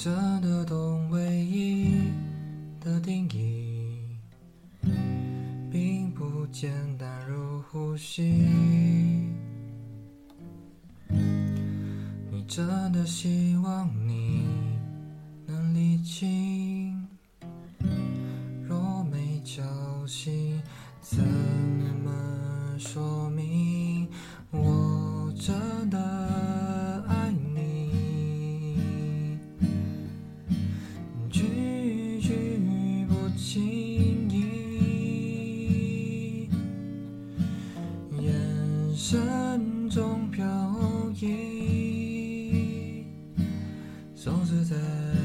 真的懂唯一的定义，并不简单如呼吸。你真的希望你能理清，若没交心，怎么说明我真的？山中飘逸，消失在。